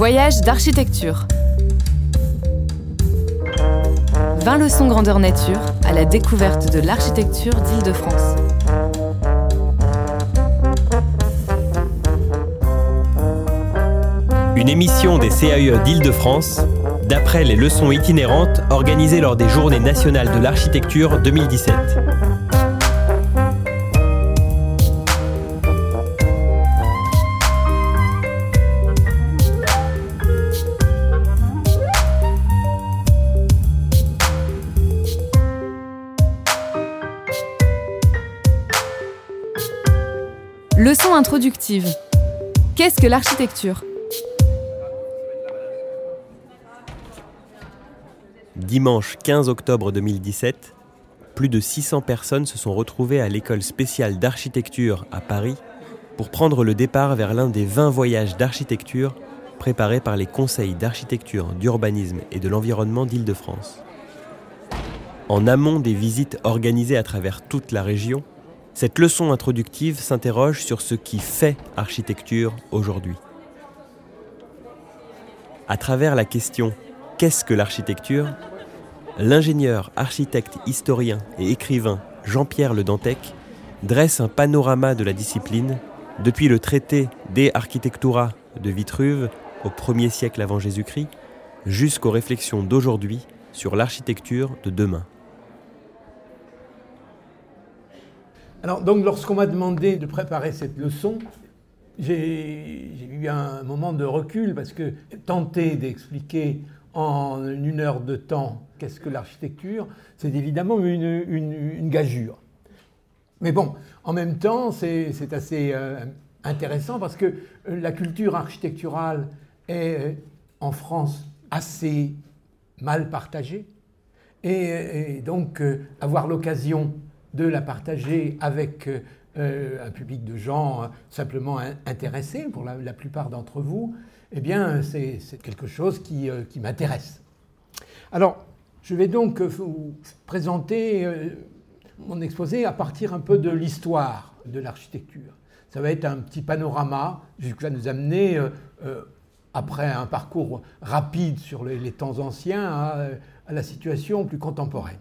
Voyage d'architecture. 20 leçons grandeur nature à la découverte de l'architecture d'Île-de-France. Une émission des CAE d'Île-de-France, d'après les leçons itinérantes organisées lors des Journées nationales de l'architecture 2017. Introductive. Qu'est-ce que l'architecture? Dimanche 15 octobre 2017, plus de 600 personnes se sont retrouvées à l'école spéciale d'architecture à Paris pour prendre le départ vers l'un des 20 voyages d'architecture préparés par les conseils d'architecture, d'urbanisme et de l'environnement d'Île-de-France. En amont des visites organisées à travers toute la région, cette leçon introductive s'interroge sur ce qui fait architecture aujourd'hui. À travers la question Qu'est-ce que l'architecture? L'ingénieur, architecte, historien et écrivain Jean-Pierre Le Dantec dresse un panorama de la discipline depuis le traité De Architectura de Vitruve au 1er siècle avant Jésus-Christ jusqu'aux réflexions d'aujourd'hui sur l'architecture de demain. Alors, donc, lorsqu'on m'a demandé de préparer cette leçon, j'ai eu un moment de recul parce que tenter d'expliquer en une heure de temps qu'est-ce que l'architecture, c'est évidemment une, gageure. Mais bon, en même temps, c'est assez euh, intéressant parce que la culture architecturale est euh, en France assez mal partagée. Et, donc, euh, avoir l'occasion de la partager avec euh, un public de gens euh, simplement intéressés, pour la, plupart d'entre vous, eh bien, c'est quelque chose qui, euh, qui m'intéresse. Alors, je vais donc vous présenter mon exposé à partir un peu de l'histoire de l'architecture. Ça va être un petit panorama jusqu'à nous amener, après un parcours rapide sur les, temps anciens, à, à, la situation plus contemporaine.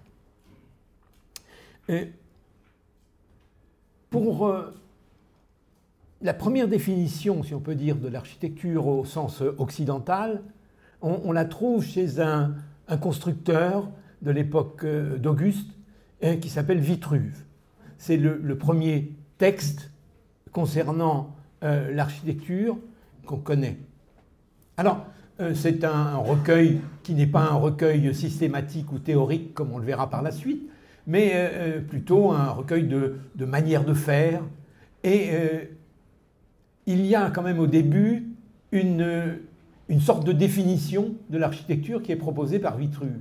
Pour euh, la première définition, si on peut dire, de l'architecture au sens occidental, on, la trouve chez un, constructeur de l'époque euh, d'Auguste euh, qui s'appelle Vitruve. C'est le, premier texte concernant l'architecture qu'on connaît. Alors, c'est un recueil qui n'est pas un recueil systématique ou théorique comme on le verra par la suite, mais euh, euh, plutôt un recueil de, manières de faire. Et euh, il y a quand même au début une, une sorte de définition de l'architecture qui est proposée par Vitruve.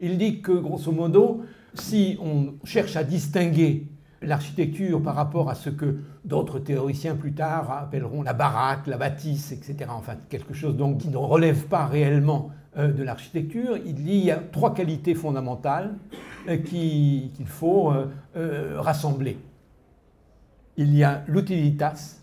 Il dit que, grosso modo, si on cherche à distinguer l'architecture par rapport à ce que d'autres théoriciens plus tard appelleront la baraque, la bâtisse, etc., enfin quelque chose qui ne relève pas réellement de l'architecture, il y a trois qualités fondamentales. Euh, qu'il faut euh, euh, rassembler. Il y a l'utilitas,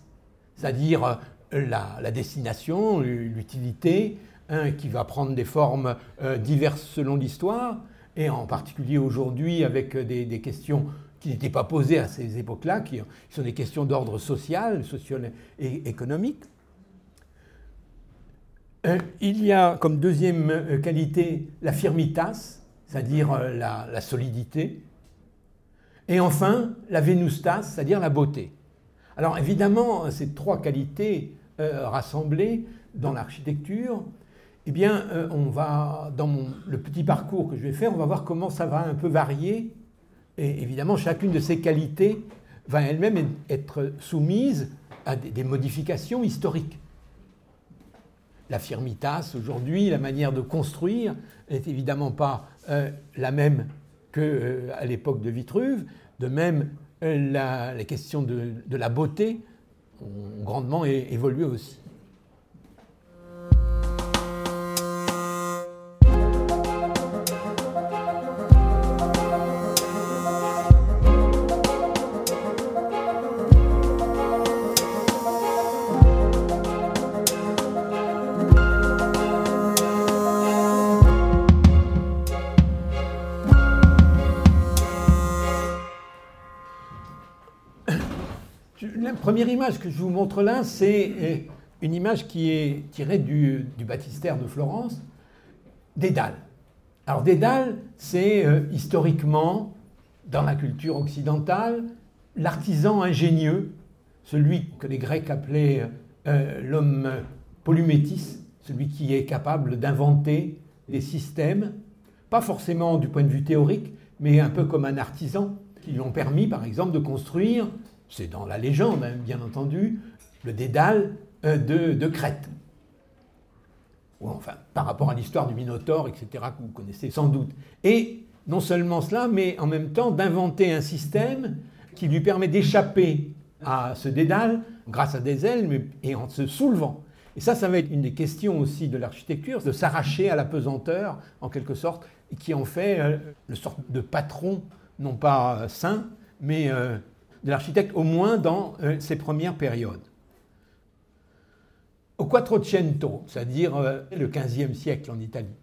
c'est-à-dire la, destination, l'utilité, hein, qui va prendre des formes diverses selon l'histoire, et en particulier aujourd'hui avec des, questions qui n'étaient pas posées à ces époques-là, qui, sont des questions d'ordre social, social et économique. il y a comme deuxième qualité la firmitas, c'est-à-dire euh, la, solidité. Et enfin, la vénustas, c'est-à-dire la beauté. Alors évidemment, ces trois qualités euh, rassemblées dans l'architecture, eh bien, euh, on va, dans le petit parcours que je vais faire, on va voir comment ça va un peu varier. Et évidemment, chacune de ces qualités va elle-même être soumise à des modifications historiques. La firmitas, aujourd'hui, la manière de construire n'est évidemment pas euh, la même qu'à euh, l'époque de Vitruve. De même, euh, la, les questions de, de, la beauté ont grandement évolué aussi. Image que je vous montre là, c'est euh, une image qui est tirée du, baptistère de Florence, Dédale. Alors Dédale, c'est euh, historiquement, dans la culture occidentale, l'artisan ingénieux, celui que les Grecs appelaient euh, l'homme polymétis, celui qui est capable d'inventer des systèmes, pas forcément du point de vue théorique, mais un peu comme un artisan, qui lui ont permis, par exemple, de construire, c'est dans la légende, hein, bien entendu, le dédale euh, de, Crète. Ou enfin, par rapport à l'histoire du Minotaure, etc., que vous connaissez sans doute. Et non seulement cela, mais en même temps d'inventer un système qui lui permet d'échapper à ce dédale grâce à des ailes mais, et en se soulevant. Et ça, ça va être une des questions aussi de l'architecture, de s'arracher à la pesanteur, en quelque sorte, qui en fait euh, une sorte de patron, non pas saint, mais euh, de l'architecte, au moins dans ses premières périodes. Au Quattrocento, c'est-à-dire euh, le XVe siècle en Italie,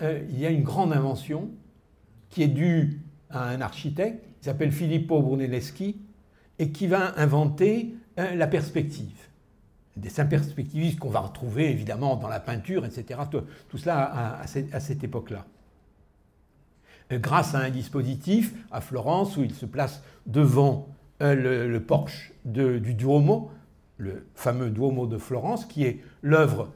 euh, il y a une grande invention qui est due à un architecte qui s'appelle Filippo Brunelleschi et qui va inventer euh, la perspective. Des dessins perspectivistes qu'on va retrouver évidemment dans la peinture, etc. Tout, cela à, cette, époque-là. Grâce à un dispositif à Florence où il se place devant le, porche du Duomo, le fameux Duomo de Florence, qui est l'œuvre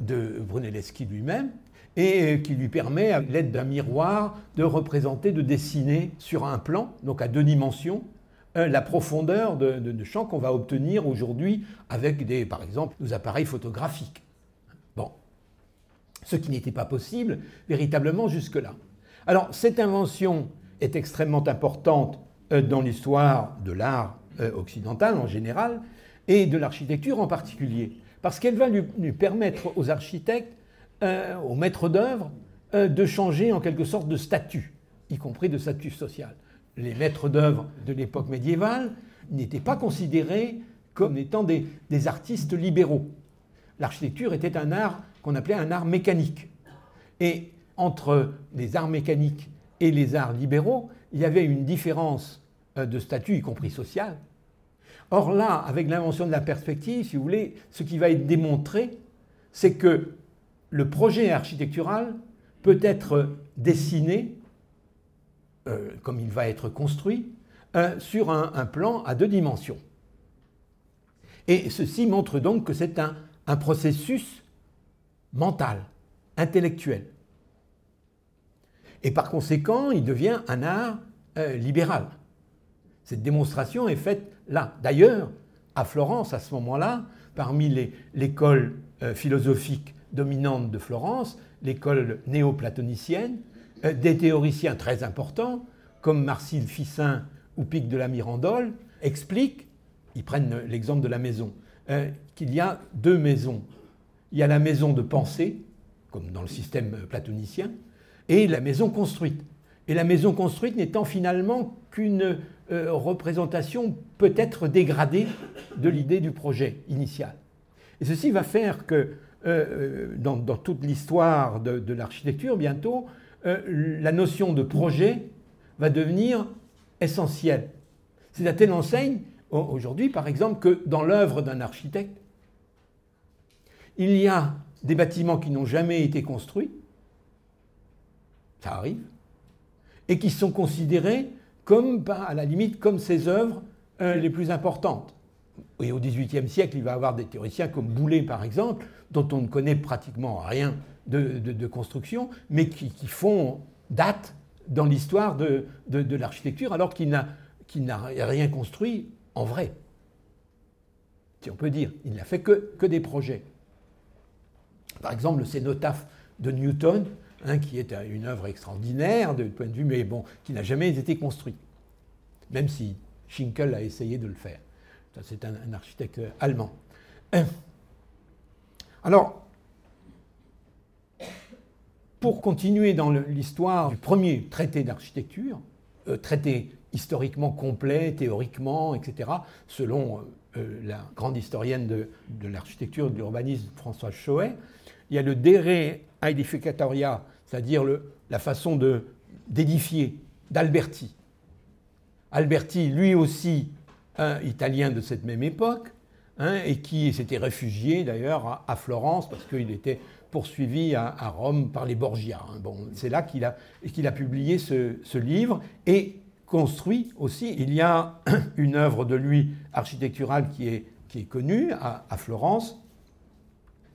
de Brunelleschi lui-même, et qui lui permet, à l'aide d'un miroir, de représenter, de dessiner sur un plan, donc à deux dimensions, euh, la profondeur de, de, champ qu'on va obtenir aujourd'hui avec, des, par exemple, nos appareils photographiques. Bon. Ce qui n'était pas possible véritablement jusque-là. Alors, cette invention est extrêmement importante euh, dans l'histoire de l'art euh, occidental en général, et de l'architecture en particulier, parce qu'elle va lui, permettre aux architectes, euh, aux maîtres d'œuvre, euh, de changer en quelque sorte de statut, y compris de statut social. Les maîtres d'œuvre de l'époque médiévale n'étaient pas considérés comme étant des artistes libéraux. L'architecture était un art qu'on appelait un art mécanique. Et entre les arts mécaniques et les arts libéraux, il y avait une différence euh, de statut, y compris social, Or là, avec l'invention de la perspective, si vous voulez, ce qui va être démontré, c'est que le projet architectural peut être dessiné, euh, comme il va être construit, euh, sur un, plan à deux dimensions. Et ceci montre donc que c'est un, processus mental, intellectuel. Et par conséquent, il devient un art euh, libéral. Cette démonstration est faite là. D'ailleurs, à Florence, à ce moment-là, parmi l'école euh, philosophique dominante de Florence, l'école néo-platonicienne, euh, des théoriciens très importants, comme Marcille Ficin ou Pic de la Mirandole, expliquent, ils prennent l'exemple de la maison, euh, qu'il y a deux maisons. Il y a la maison de pensée, comme dans le système platonicien, et la maison construite. Et la maison construite n'étant finalement qu'une euh, représentation peut-être dégradée de l'idée du projet initial. Et ceci va faire que euh, euh, dans, toute l'histoire de, l'architecture, bientôt, la notion de projet va devenir essentielle. C'est à telle enseigne, aujourd'hui par exemple, que dans l'œuvre d'un architecte, il y a des bâtiments qui n'ont jamais été construits, ça arrive, et qui sont considérés comme, à la limite, comme ses œuvres euh, les plus importantes. Et au XVIIIe siècle, il va y avoir des théoriciens comme Boulet, par exemple, dont on ne connaît pratiquement rien de, construction, mais qui, font date dans l'histoire de, l'architecture, alors qu'il n'a rien construit en vrai. Si on peut dire, il n'a fait que, que des projets. Par exemple, le cénotaphe de Newton, Hein, qui est une œuvre extraordinaire de point de vue, mais bon, qui n'a jamais été construit, même si Schinkel a essayé de le faire. C'est un, architecte allemand. Euh, alors, pour continuer dans l'histoire du premier traité d'architecture, euh, traité historiquement complet, théoriquement, etc., selon euh, la grande historienne de, de l'architecture et de l'urbanisme Françoise Choet, il y a le Dere Edificatoria, c'est-à-dire la façon d'édifier d'Alberti. Alberti, lui aussi, Italien de cette même époque, hein, et qui s'était réfugié d'ailleurs à, Florence parce qu'il était poursuivi à, Rome par les Borgia. Hein. C'est là qu'il a, publié ce, livre et construit aussi. Il y a une œuvre de lui architecturale qui est connue à, Florence,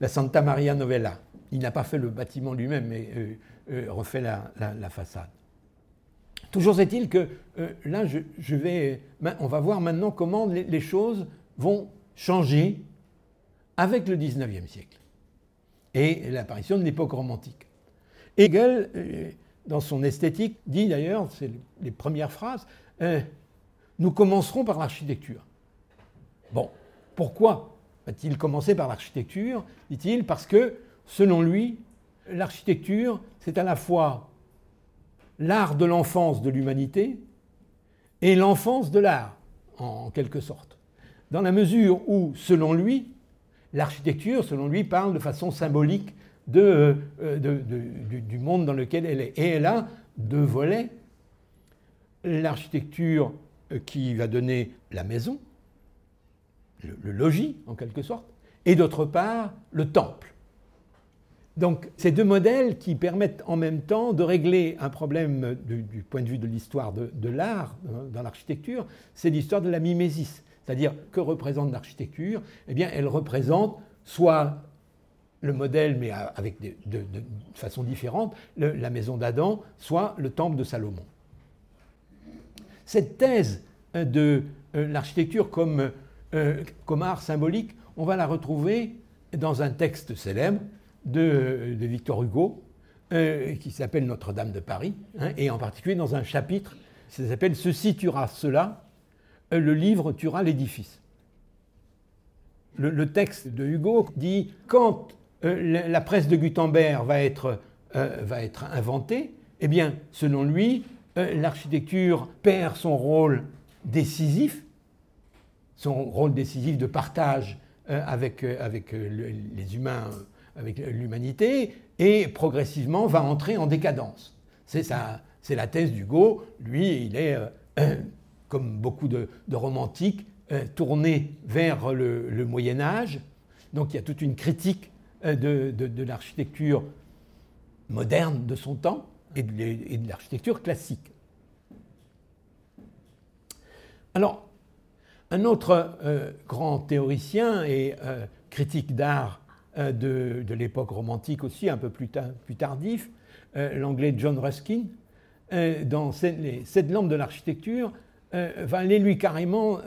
la Santa Maria Novella. Il n'a pas fait le bâtiment lui-même, mais euh, euh, refait la, façade. Toujours est-il que euh, là, on va voir maintenant comment les, choses vont changer avec le XIXe siècle et l'apparition de l'époque romantique. Hegel, dans son esthétique, dit d'ailleurs, c'est les premières phrases, nous commencerons par l'architecture. Bon, pourquoi va-t-il commencer par l'architecture? dit-il, parce que, selon lui, l'architecture, c'est à la fois l'art de l'enfance de l'humanité et l'enfance de l'art, en quelque sorte. Dans la mesure où, selon lui, l'architecture, selon lui, parle de façon symbolique de, euh, du, monde dans lequel elle est. Et elle a deux volets. L'architecture euh, qui va donner la maison, le logis en quelque sorte, et d'autre part le temple. Donc, ces deux modèles qui permettent en même temps de régler un problème du, point de vue de l'histoire de, l'art dans l'architecture, c'est l'histoire de la mimésis. C'est-à-dire, que représente l'architecture? Eh bien, elle représente soit le modèle, mais avec de, façon différente, la maison d'Adam, soit le temple de Salomon. Cette thèse de euh, l'architecture comme, euh, comme art symbolique, on va la retrouver dans un texte célèbre de, Victor Hugo, euh, qui s'appelle Notre-Dame de Paris, hein, et en particulier dans un chapitre, ça s'appelle Ceci tuera cela, euh, le livre tuera l'édifice. Le, texte de Hugo dit quand euh, la presse de Gutenberg va être, va être inventée, eh bien, selon lui, l'architecture perd son rôle décisif, son rôle décisif de partage avec, avec les humains avec l'humanité et progressivement va entrer en décadence. C'est la thèse d'Hugo. Lui, il est, euh, comme beaucoup de, romantiques, euh, tourné vers le, Moyen Âge. Donc il y a toute une critique euh, de, l'architecture moderne de son temps et de, l'architecture classique. Alors, un autre grand théoricien et critique d'art euh, de, l'époque romantique aussi, un peu plus, tardif, euh, l'anglais John Ruskin, euh, dans les sept de l'architecture, va aller lui carrément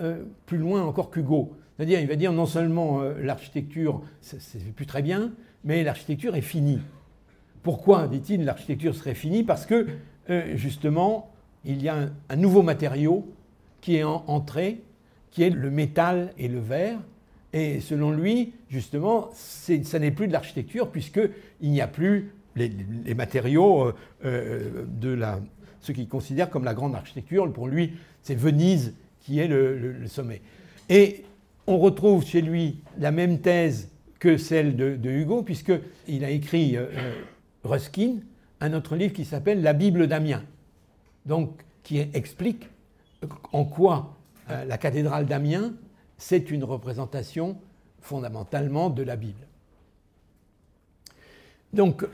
plus loin encore qu'Hugo. C'est-à-dire, il va dire non seulement l'architecture, c'est plus très bien, mais l'architecture est finie. Pourquoi, dit-il, l'architecture serait finie? Parce que, justement, il y a un, nouveau matériau qui est entré, qui est le métal et le verre, et selon lui, justement, ça n'est plus de l'architecture puisqu'il n'y a plus les, matériaux euh, euh, de la, ce qu'il considère comme la grande architecture. Pour lui, c'est Venise qui est le, sommet. Et on retrouve chez lui la même thèse que celle de, Hugo, puisqu'il a écrit euh, Ruskin, un autre livre qui s'appelle La Bible d'Amiens, donc qui explique en quoi la cathédrale d'Amiens c'est une représentation fondamentalement de la Bible. Donc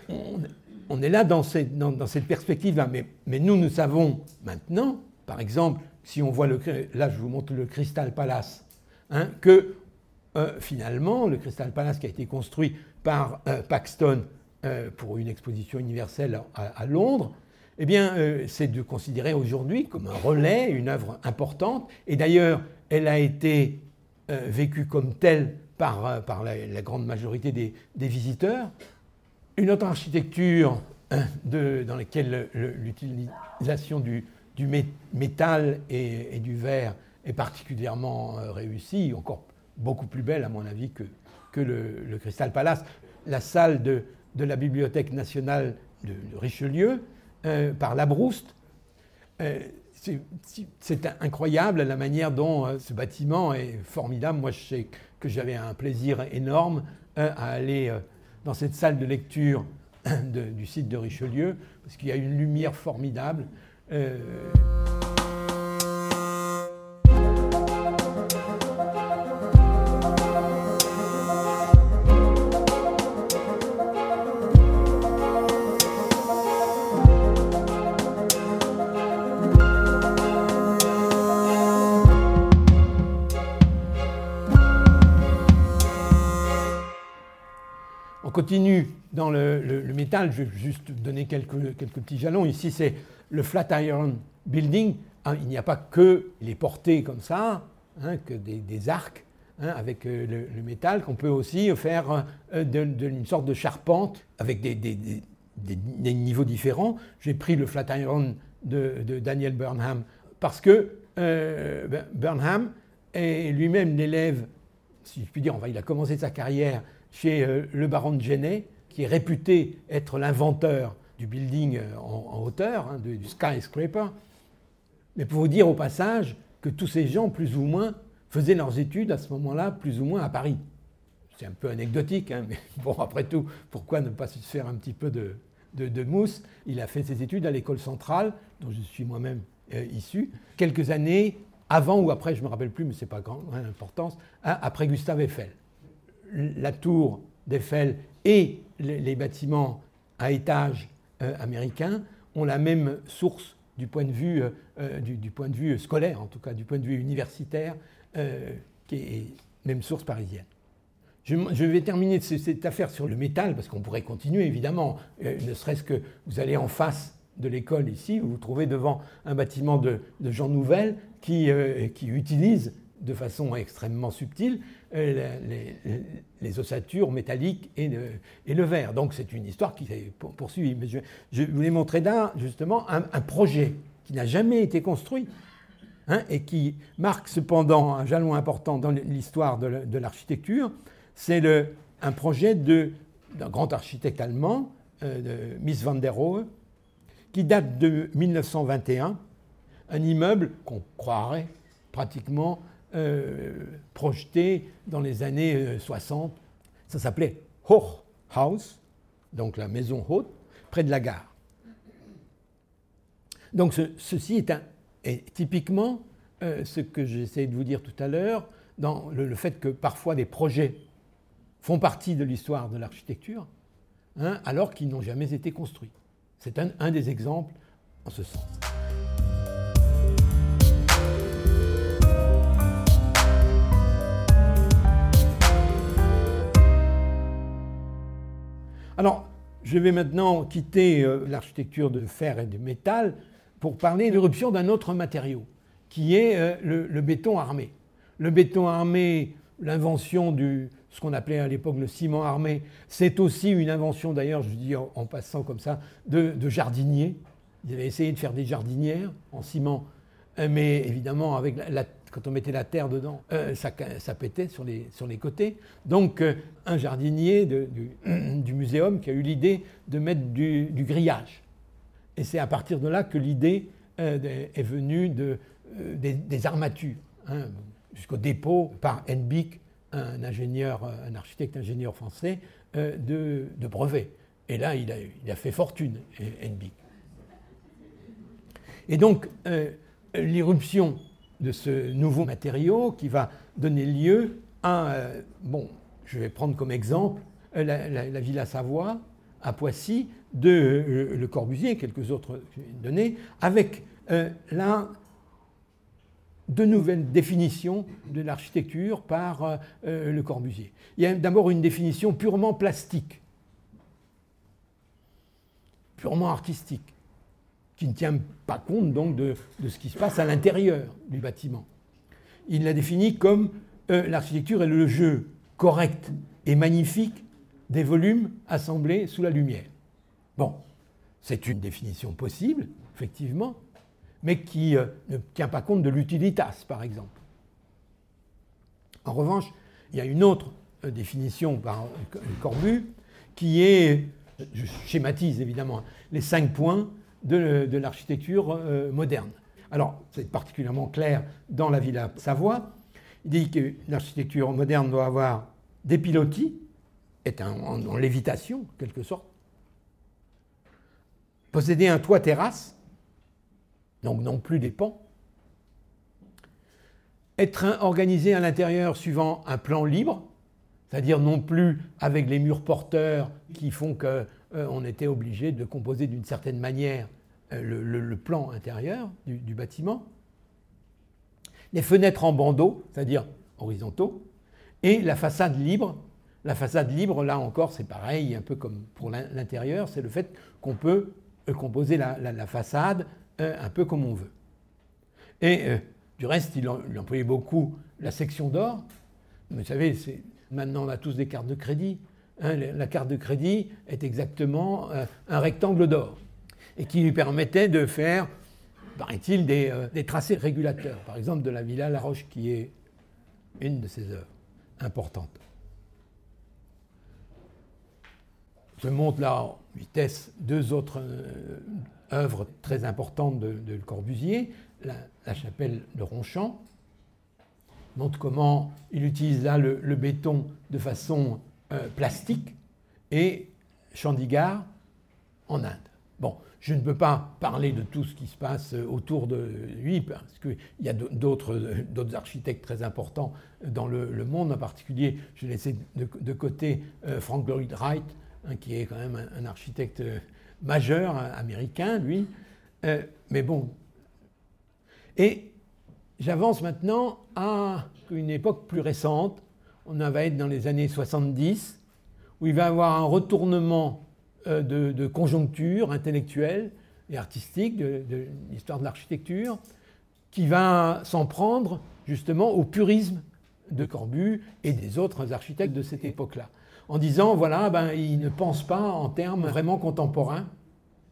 on, est là dans cette, perspective-là, mais, nous, nous savons maintenant, par exemple, si on voit le... Là, je vous montre le Crystal Palace, hein, que euh, finalement, le Crystal Palace qui a été construit par euh, Paxton euh, pour une exposition universelle à, Londres, eh bien, c'est de considérer aujourd'hui comme un relais, une œuvre importante. Et d'ailleurs, elle a été vécu comme tel par, euh, par la, grande majorité des, visiteurs. Une autre architecture hein, dans laquelle l'utilisation du, du, métal et, du verre est particulièrement euh, réussie, encore beaucoup plus belle à mon avis que, que le, Crystal Palace. La salle de, de la Bibliothèque nationale de, Richelieu, par Labrouste, c'est incroyable la manière dont euh, ce bâtiment est formidable. Moi, je sais que j'avais un plaisir énorme euh, à aller euh, dans cette salle de lecture du site de Richelieu, parce qu'il y a une lumière formidable. Continue dans le, métal, je vais juste donner quelques, quelques petits jalons. Ici, c'est le Flatiron Building. Ah, il n'y a pas que les portées comme ça, hein, que des, arcs hein, avec euh, le, métal, qu'on peut aussi faire euh, une sorte de charpente avec des, niveaux différents. J'ai pris le Flatiron de, de, Daniel Burnham parce que euh, ben, Burnham est lui-même l'élève, si je puis dire, il a commencé sa carrière chez euh, le baron de Genet, qui est réputé être l'inventeur du building euh, en, hauteur, hein, du skyscraper. Mais pour vous dire au passage que tous ces gens, plus ou moins, faisaient leurs études à ce moment-là, plus ou moins à Paris. C'est un peu anecdotique, hein, mais bon, après tout, pourquoi ne pas se faire un petit peu de, Mousse? Il a fait ses études à l'école centrale, dont je suis moi-même euh, issu, quelques années avant ou après, je ne me rappelle plus, mais ce n'est pas grand hein, importance, après Gustave Eiffel. La tour d'Eiffel et les, bâtiments à étage euh, américains ont la même source du point, de vue, euh, du, point de vue scolaire, en tout cas du point de vue universitaire, qui est même source parisienne. Je, vais terminer cette affaire sur le métal, parce qu'on pourrait continuer évidemment, ne serait-ce que vous allez en face de l'école ici, vous vous trouvez devant un bâtiment de, de Jean Nouvel qui, euh, qui, utilise de façon extrêmement subtile euh, les, ossatures métalliques et le, verre. Donc c'est une histoire qui s'est poursuivie. Je, voulais montrer là justement un, projet qui n'a jamais été construit hein, et qui marque cependant un jalon important dans l'histoire de l'architecture. C'est un projet d'un grand architecte allemand, euh, de Miss van der Rohe, qui date de 1921, un immeuble qu'on croirait pratiquement euh, projeté dans les années 60. Euh, Ça s'appelait Hochhaus, donc la maison haute, près de la gare. Donc ceci est, typiquement euh, ce que j'essayais de vous dire tout à l'heure, dans le, fait que parfois des projets font partie de l'histoire de l'architecture, hein, alors qu'ils n'ont jamais été construits. C'est un, des exemples en ce sens. Alors, je vais maintenant quitter euh, l'architecture de fer et de métal pour parler de l'éruption d'un autre matériau, qui est euh, le, béton armé. Le béton armé, l'invention du ce qu'on appelait à l'époque le ciment armé. C'est aussi une invention, d'ailleurs, je dis en, passant comme ça, de, jardiniers. Ils avaient essayé de faire des jardinières en ciment, euh, mais évidemment, avec quand on mettait la terre dedans, euh, ça, pétait sur les, côtés. Donc, euh, un jardinier du, muséum qui a eu l'idée de mettre du, grillage. Et c'est à partir de là que l'idée est venue de, des, armatures, hein, jusqu'au dépôt par Henbick un un architecte ingénieur français euh, de, de brevet. Et là, il a, fait fortune, Henbick. Et donc, euh, l'irruption de ce nouveau matériau qui va donner lieu à, euh, bon, je vais prendre comme exemple la, Villa Savoie à Poissy de Le Corbusier et quelques autres données, avec là de nouvelles définitions de l'architecture par euh, euh, Le Corbusier. Il y a d'abord une définition purement plastique, purement artistique, qui ne tient pas compte donc de, ce qui se passe à l'intérieur du bâtiment. Il la définit comme euh, l'architecture est le jeu correct et magnifique des volumes assemblés sous la lumière. Bon, c'est une définition possible, effectivement, mais qui euh, ne tient pas compte de l'utilitas, par exemple. En revanche, il y a une autre euh, définition par Corbu qui est, je schématise évidemment, les cinq points de, l'architecture moderne. Alors, c'est particulièrement clair dans la Villa Savoie. Il dit que l'architecture moderne doit avoir des pilotis, est en lévitation, en quelque sorte, posséder un toit terrasse, donc non plus des pans. Être organisé à l'intérieur suivant un plan libre, c'est-à-dire non plus avec les murs porteurs qui font qu'on euh, était obligé de composer d'une certaine manière euh, le, plan intérieur du, bâtiment. Les fenêtres en bandeau, c'est-à-dire horizontaux, et la façade libre, La façade libre, là encore, c'est pareil, un peu comme pour l'intérieur, c'est le fait qu'on peut euh, composer la, façade un peu comme on veut. Et du reste, il, employait beaucoup la section d'or. Vous savez, maintenant on a tous des cartes de crédit. Hein. la carte de crédit est exactement un rectangle d'or et qui lui permettait de faire, paraît-il, des, des, tracés régulateurs. Par exemple, de la Villa La Roche, qui est une de ses œuvres importantes. Je montre là en vitesse deux autres euh, œuvres très importantes de, de Corbusier. La, chapelle de Ronchamp montre comment il utilise là le, béton de façon euh, plastique et Chandigarh en Inde. Bon, je ne peux pas parler de tout ce qui se passe autour de lui, parce qu'il y a d'autres architectes très importants dans le, monde. En particulier, je vais laisser de, côté euh, Frank Lloyd Wright, Hein, qui est quand même un, architecte euh, majeur américain, lui. Euh, mais bon. Et j'avance maintenant à une époque plus récente. On va être dans les années 70, où il va avoir un retournement euh, de, conjoncture intellectuelle et artistique de, l'histoire de l'architecture, qui va s'en prendre justement au purisme de Corbu et des autres architectes de cette époque-là en disant, voilà, ben, ils ne pensent pas en termes vraiment contemporains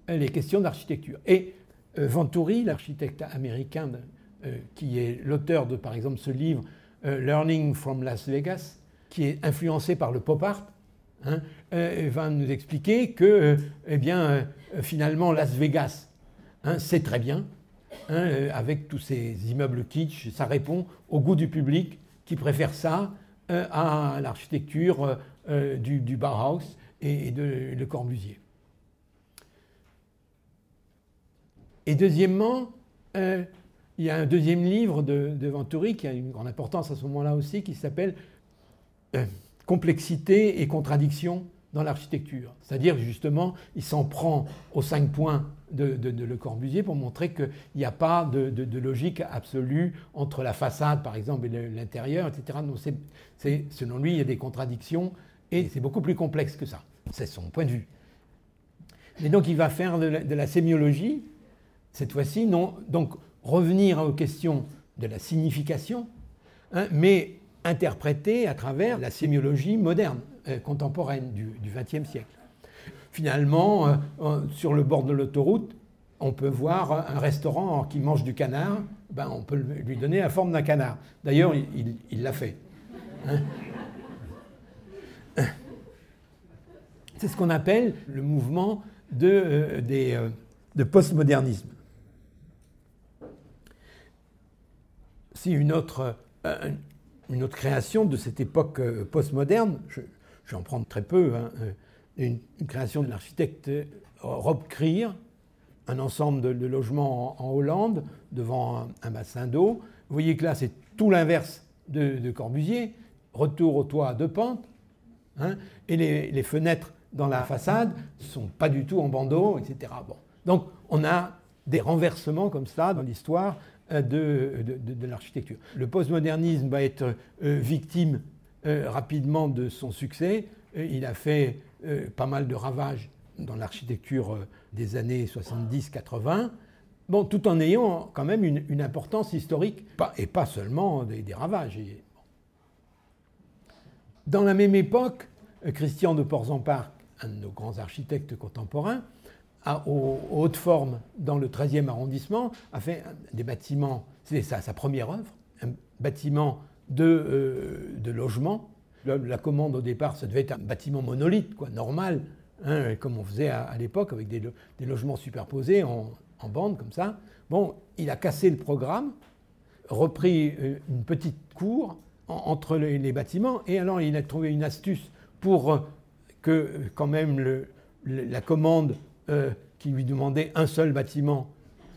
les questions d'architecture. Et euh, Venturi, l'architecte américain euh, qui est l'auteur de, par exemple, ce livre Learning from Las Vegas, qui est influencé par le pop art, hein, va nous expliquer que, eh bien, finalement, Las Vegas, hein, c'est très bien, hein, avec tous ces immeubles kitsch, ça répond au goût du public qui préfère ça à l'architecture euh, du, Bauhaus et, de, Le Corbusier. Et deuxièmement, euh, il y a un deuxième livre de, Venturi qui a une grande importance à ce moment-là aussi, qui s'appelle euh, Complexité et contradiction dans l'architecture. C'est-à-dire, justement, il s'en prend aux cinq points de, Le Corbusier pour montrer qu'il n'y a pas de, logique absolue entre la façade, par exemple, et l'intérieur, etc. Donc, selon lui, il y a des contradictions et c'est beaucoup plus complexe que ça. C'est son point de vue. Mais donc il va faire de la, sémiologie, cette fois-ci, donc revenir aux questions de la signification, hein, mais interpréter à travers la sémiologie moderne, euh, contemporaine du XXe siècle. Finalement, euh, euh, sur le bord de l'autoroute, on peut voir un restaurant qui mange du canard, ben, on peut lui donner la forme d'un canard. D'ailleurs, il l'a fait. Hein. C'est ce qu'on appelle le mouvement de, de postmodernisme. Si une autre, euh, une autre création de cette époque postmoderne, j'en prends très peu, hein, une, création de l'architecte Rob Krier, un ensemble de, logements en, Hollande devant un, bassin d'eau. Vous voyez que là, c'est tout l'inverse de, Corbusier, retour au toit à deux pentes, hein, et les, fenêtres dans la façade ne sont pas du tout en bandeau, etc. Donc on a des renversements comme ça dans l'histoire euh, de, l'architecture. Le postmodernisme va être euh, victime euh, rapidement de son succès. il a fait pas mal de ravages dans l'architecture des années 70-80, bon, tout en ayant quand même une, importance historique, et pas seulement des, des ravages. Dans la même époque, Christian de Porzenparc un de nos grands architectes contemporains, aux, hautes formes dans le 13e arrondissement, a fait des bâtiments, c'est sa, première œuvre, un bâtiment de, euh, de logement. La, commande au départ, ça devait être un bâtiment monolithe, quoi, normal, hein, comme on faisait à, l'époque avec des, des, logements superposés en, en bande comme ça. Bon, il a cassé le programme, repris euh, une petite cour entre les, bâtiments, et alors il a trouvé une astuce pour euh, que quand même la commande euh, qui lui demandait un seul bâtiment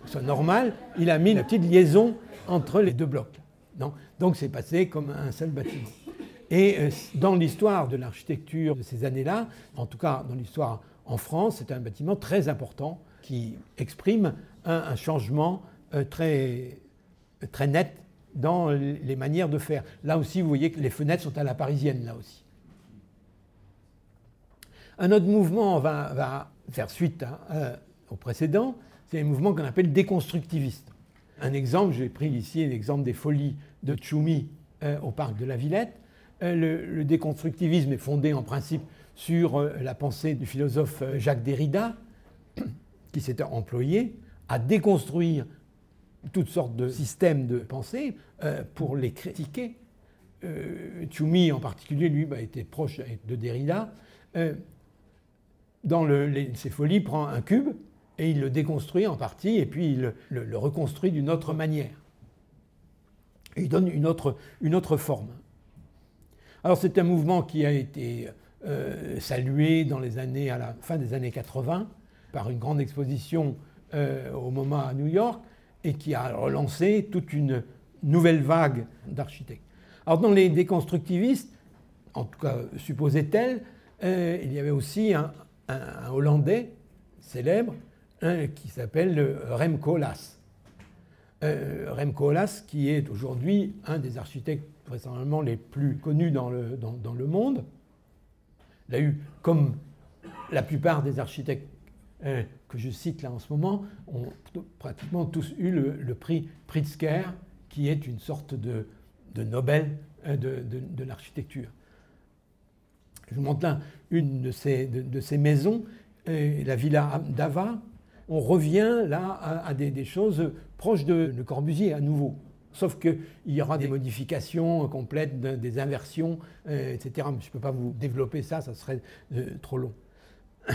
soit normale, il a mis la petite liaison entre les deux blocs. Donc c'est passé comme un seul bâtiment. Et euh, dans l'histoire de l'architecture de ces années-là, en tout cas dans l'histoire en France, c'est un bâtiment très important qui exprime un, changement euh, très, très net dans les manières de faire. Là aussi, vous voyez que les fenêtres sont à la parisienne, là aussi. Un autre mouvement va, faire suite au précédent, c'est un mouvement qu'on appelle déconstructiviste. Un exemple, j'ai pris ici l'exemple des folies de Tchoumi euh, au parc de la Villette. Euh, le, déconstructivisme est fondé en principe sur euh, la pensée du philosophe Jacques Derrida, qui s'est employé à déconstruire toutes sortes de systèmes de pensée pour les critiquer. Tchoumi en particulier, lui, bah, était proche de Derrida. Dans ses folies, prend un cube et il le déconstruit en partie et puis il le, reconstruit d'une autre manière. il donne une autre, forme. Alors c'est un mouvement qui a été euh, salué dans les années, à la fin des années 80 par une grande exposition euh, au MoMA à New York et qui a relancé toute une nouvelle vague d'architectes. Alors dans les déconstructivistes, en tout cas supposait-elle, euh, il y avait aussi un, un Hollandais célèbre qui s'appelle Remco Las. Euh, Remco Las, qui est aujourd'hui un des architectes vraisemblablement les plus connus dans le, dans, le monde. Il a eu, comme la plupart des architectes euh, que je cite là en ce moment, ont pratiquement tous eu le, prix Pritzker, qui est une sorte de, Nobel euh, de, l'architecture. Je vous montre là une de ces, de, ces maisons, la Villa d'Ava, on revient là à, des, choses proches de, Corbusier à nouveau. Sauf qu'il y aura des modifications complètes, des inversions, euh, etc. Je ne peux pas vous développer ça, ça serait euh, trop long.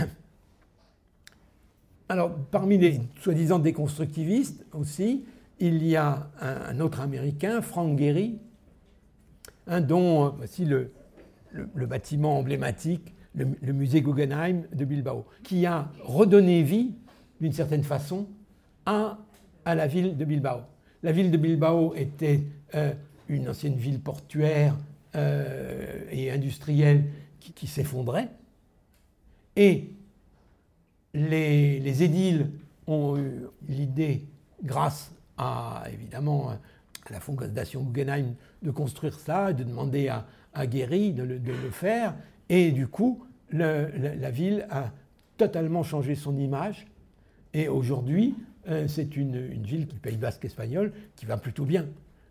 Alors, parmi les soi-disant déconstructivistes aussi, il y a un, autre Américain, Frank Gehry, dont euh, voici le, bâtiment emblématique, le, le, musée Guggenheim de Bilbao, qui a redonné vie d'une certaine façon, à, à la ville de Bilbao. La ville de Bilbao était euh, une ancienne ville portuaire euh, et industrielle qui, s'effondrait. Et les, les, édiles ont eu l'idée, grâce à évidemment à la fondation Guggenheim, de construire ça, de demander à, à Guéry de le, faire. Et du coup, la, la ville a totalement changé son image et aujourd'hui, euh, c'est une, ville du Pays basque espagnol qui va plutôt bien,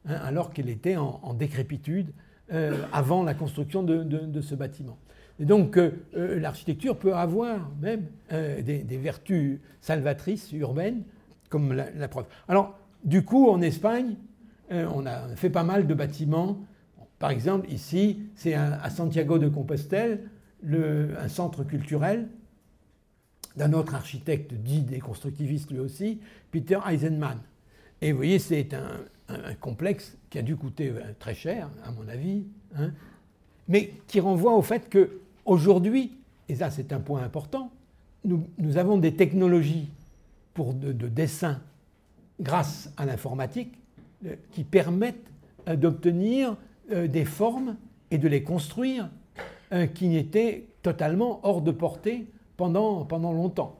hein, alors qu'elle était en, décrépitude euh, avant la construction de, ce bâtiment. Et donc euh, l'architecture peut avoir même des, vertus salvatrices urbaines, comme la, preuve. Alors, du coup, en Espagne, on a fait pas mal de bâtiments. Par exemple, ici, c'est à Santiago de Compostelle, un centre culturel d'un autre architecte dit déconstructiviste lui aussi, Peter Eisenman. Et vous voyez, c'est un, complexe qui a dû coûter euh, très cher, à mon avis, hein, mais qui renvoie au fait qu'aujourd'hui, et ça c'est un point important, nous, avons des technologies pour de, dessin grâce à l'informatique euh, qui permettent euh, des formes et de les construire qui étaient totalement hors de portée pendant longtemps.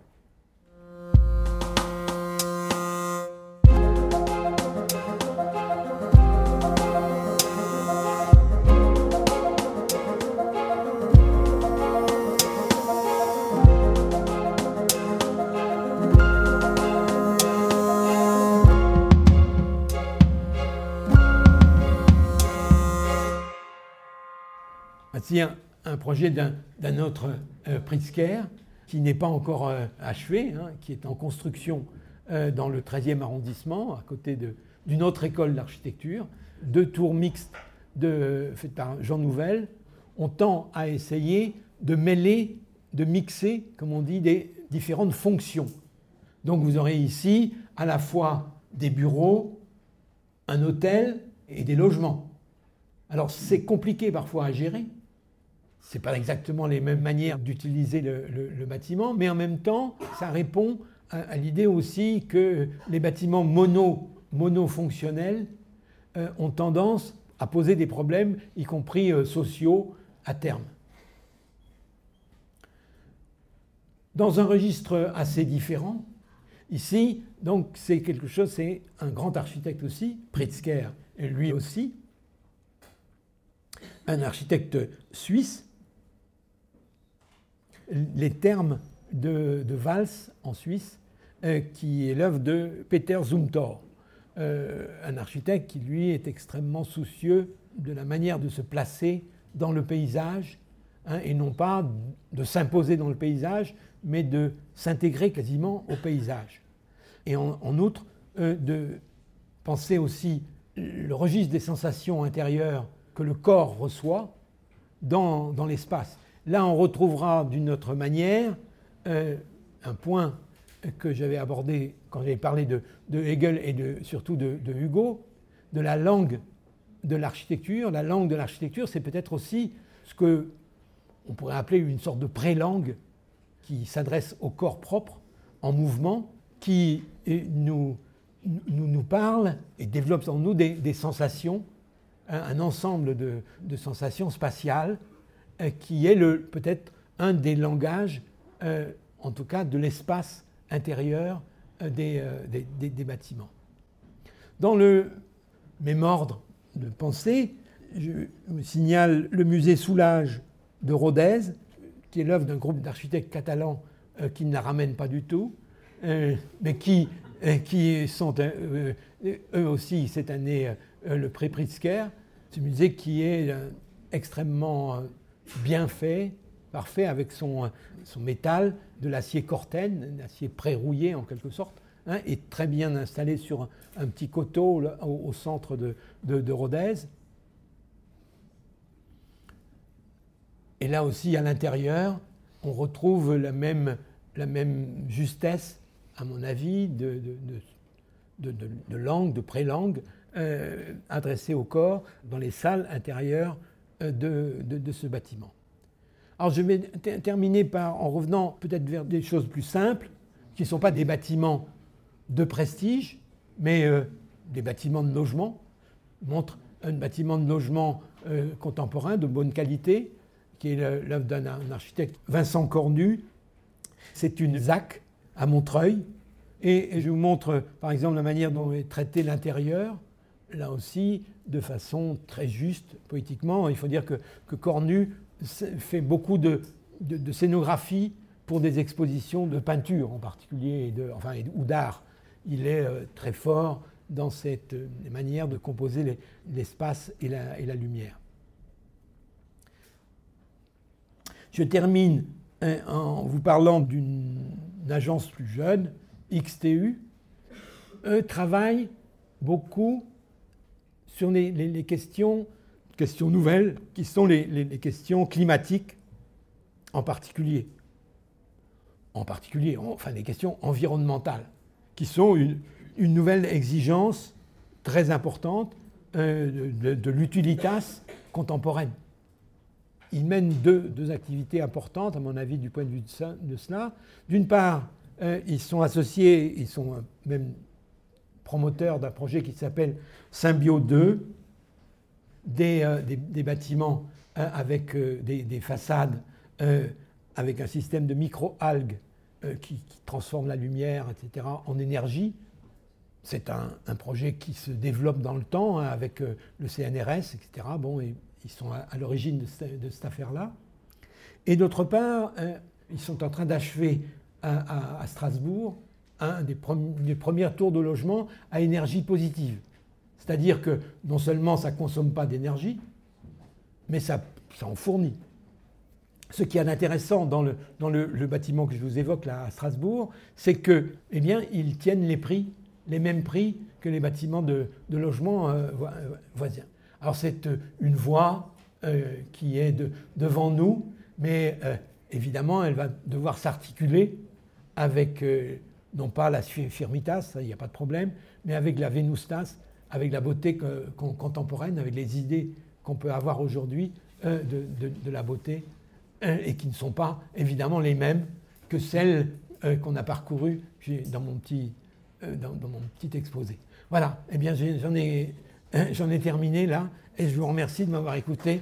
Un, un projet d'un autre euh, Pritzker qui n'est pas encore euh, achevé, hein, qui est en construction euh, dans le 13e arrondissement, à côté d'une autre école d'architecture, deux tours mixtes de, faites par Jean Nouvel. On tend à essayer de mêler, de mixer, comme on dit, des différentes fonctions. Donc vous aurez ici à la fois des bureaux, un hôtel et des logements. Alors c'est compliqué parfois à gérer, ce n'est pas exactement les mêmes manières d'utiliser le, bâtiment, mais en même temps, ça répond à, l'idée aussi que les bâtiments mono, monofonctionnels euh, ont tendance à poser des problèmes, y compris euh, sociaux, à terme. Dans un registre assez différent, ici, donc c'est quelque chose, c'est un grand architecte aussi, Pritzker, lui aussi, un architecte suisse, les termes de, de Vals en Suisse, qui est l'œuvre de Peter Zumthor, un architecte qui lui est extrêmement soucieux de la manière de se placer dans le paysage, hein, et non pas de s'imposer dans le paysage, mais de s'intégrer quasiment au paysage. Et en, outre, euh, de penser aussi le registre des sensations intérieures que le corps reçoit dans l'espace. Là, on retrouvera d'une autre manière euh, un point que j'avais abordé quand j'avais parlé de, Hegel et surtout de, Hugo, de la langue de l'architecture. La langue de l'architecture, c'est peut-être aussi ce que on pourrait appeler une sorte de pré-langue qui s'adresse au corps propre, en mouvement, qui nous, parle et développe en nous des, sensations, un, ensemble de, sensations spatiales, qui est peut-être un des langages, euh, en tout cas de l'espace intérieur euh, des, des, bâtiments. Dans le même ordre de pensée, je vous signale le musée Soulage de Rodez, qui est l'œuvre d'un groupe d'architectes catalans euh, qui ne la ramène pas du tout, euh, mais qui, euh, qui sont eux aussi cette année le prix Pritzker. Ce musée qui est extrêmement bien fait, parfait, avec son, métal de l'acier Corten, l'acier pré-rouillé en quelque sorte, hein, et très bien installé sur un, petit coteau au, centre de, de, de Rodez. Et là aussi, à l'intérieur, on retrouve la même, la même justesse, à mon avis, de, de, de, langue, de pré-langue, euh, adressée au corps dans les salles intérieures euh, de, ce bâtiment. Alors je vais terminer par, en revenant peut-être vers des choses plus simples, qui ne sont pas des bâtiments de prestige, mais euh, des bâtiments de logement. montre un bâtiment de logement contemporain de bonne qualité, qui est l'œuvre d'un architecte, Vincent Cornu. C'est une ZAC à Montreuil. Et je vous montre, par exemple, la manière dont est traité l'intérieur, là aussi, de façon très juste, poétiquement. Il faut dire que, Cornu fait beaucoup de, scénographie pour des expositions de peinture en particulier, de, ou d'art. Il est euh, très fort dans cette euh, manière de composer l'espace et la lumière. Je termine hein, en vous parlant d'une agence plus jeune, XTU. Eux travaillent beaucoup sur les, questions, nouvelles, qui sont les, questions climatiques en particulier. En particulier, enfin les questions environnementales, qui sont une, nouvelle exigence très importante euh, de l'utilitas contemporaine ils mènent deux, activités importantes, à mon avis, du point de vue de, cela. D'une part, euh, ils sont associés, ils sont même promoteurs d'un projet qui s'appelle Symbio 2, euh, des, bâtiments avec des, façades avec un système de micro-algues qui, transforme la lumière, etc., en énergie. C'est un, projet qui se développe dans le temps hein, avec le CNRS, etc. Bon, ils sont à, l'origine de, cette affaire-là. Et d'autre part, euh, ils sont en train d'achever à, Strasbourg des, premiers tours de logement à énergie positive. C'est-à-dire que non seulement ça ne consomme pas d'énergie, mais ça, en fournit. Ce qui est intéressant dans, le, dans le, bâtiment que je vous évoque là à Strasbourg, c'est que, eh bien, ils tiennent les prix, les mêmes prix que les bâtiments de, logement euh, voisins. Alors c'est euh, une voie euh, qui est devant nous, mais euh, évidemment elle va devoir s'articuler avec non pas la firmitas, il n'y a pas de problème, mais avec la venustas, avec la beauté contemporaine, avec les idées qu'on peut avoir aujourd'hui de, la beauté, et qui ne sont pas évidemment les mêmes que celles qu'on a parcourues dans mon petit, exposé. Voilà, eh bien j'en ai j'en ai terminé là, et je vous remercie de m'avoir écouté.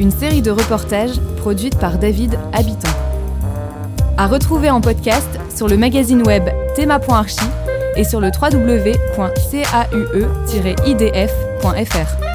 Une série de reportages produite par David Habitant. À retrouver en podcast sur le magazine web thema.archi et sur le www.caue-idf.fr.